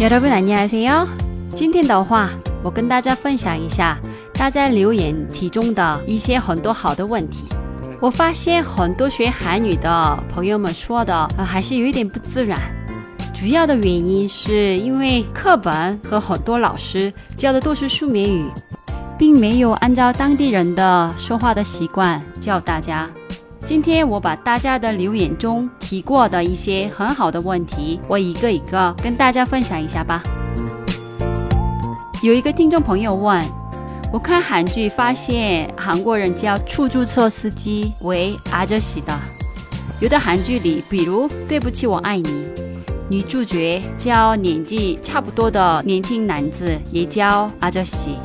여러분 안녕하세요. 今天的话，我跟大家分享一下大家留言题中的一些很多好的问题。我发现很多学韩语的朋友们说的、呃、还是有一点不自然。主要的原因是因为课本和很多老师教的都是书面语，并没有按照当地人的说话的习惯教大家。 今天我把大家的留言中提过的一些很好的问题，我一个一个跟大家分享一下吧。有一个听众朋友问，我看韩剧发现韩国人叫出租车司机为阿哲西的，有的韩剧里，比如《对不起我爱你》，女主角叫年纪差不多的年轻男子也叫阿哲西。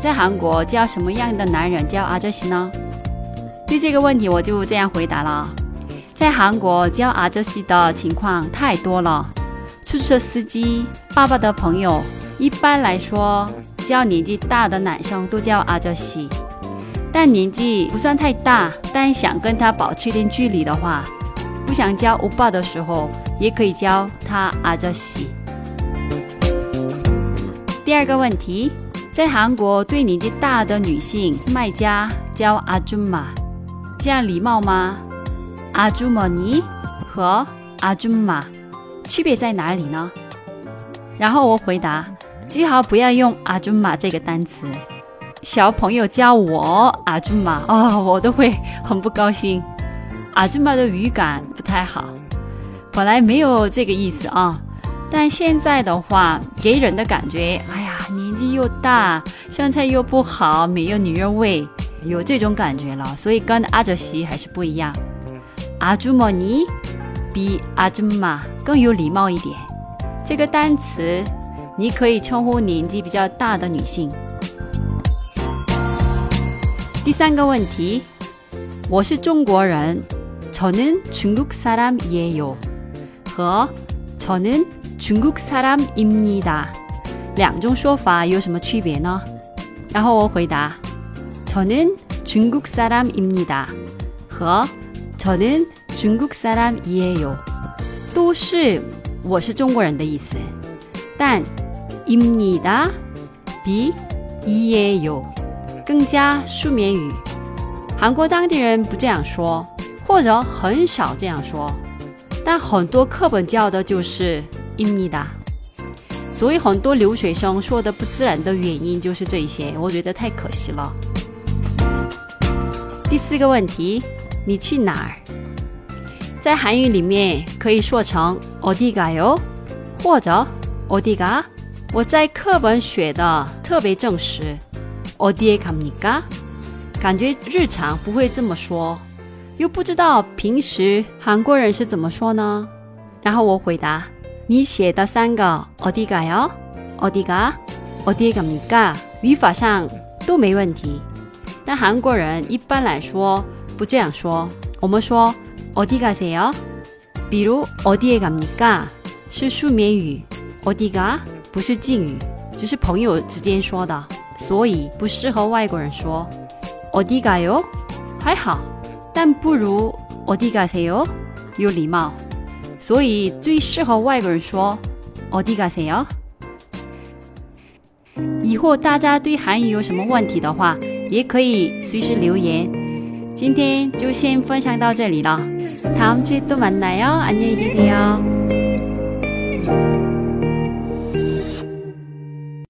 在韩国叫什么样的男人叫阿哲西呢？对这个问题，我就这样回答了。在韩国叫阿哲西的情况太多了，出租车司机、爸爸的朋友，一般来说叫年纪大的男生都叫阿哲西。但年纪不算太大，但想跟他保持一定距离的话，不想叫欧巴的时候，也可以叫他阿哲西。第二个问题，在韩国对年纪大的女性卖家叫阿朱玛。这样礼貌吗？阿朱玛尼和阿朱玛区别在哪里呢？然后我回答，最好不要用阿朱玛这个单词。小朋友叫我阿朱玛哦，我都会很不高兴。阿朱玛的语感不太好，本来没有这个意思啊，但现在的话给人的感觉，哎呀，年纪又大，身材又不好，没有女人味。有这种感觉了，所以跟阿哲西还是不一样。阿朱莫尼比阿朱玛更有礼貌一点。这个单词你可以称呼年纪比较大的女性。第三个问题，我是中国人，저는중국사람이에요和저는중국사람입니다两种说法有什么区别呢？然后我回答。 저는중국사람입니다和저는중국사람이에요都是我是中国人的意思，但입니다比이에요更加书面语。韩国当地人不这样说，或者很少这样说，但很多课本教的就是입니다所以很多留学生说的不自然的原因就是这些，我觉得太可惜了。 第四个问题，你去哪儿？在韩语里面可以说成어디가 요， 或者어디 가。 我在课本学的特别正式，어디에갑니 까？ 感觉日常不会这么说，又不知道平时韩国人是怎么说呢？然后我回答，你写的三个어디가 요， 어디 가， 어디에갑니 까？ 语法上都没问题。 但韩国人一般来说不这样说，我们说어디가세 요？ 比如어디에갑니까是书面语，어디가不是敬语，只是朋友之间说的，所以不适合外国人说。어디가 요？ 还好，但不如어디가세 요？ 有礼貌，所以最适合外国人说어디가세 요？ 以后大家对韩语有什么问题的话， 也可以随时留言。今天就先分享到这里了。다음주에또만나요안녕히계세요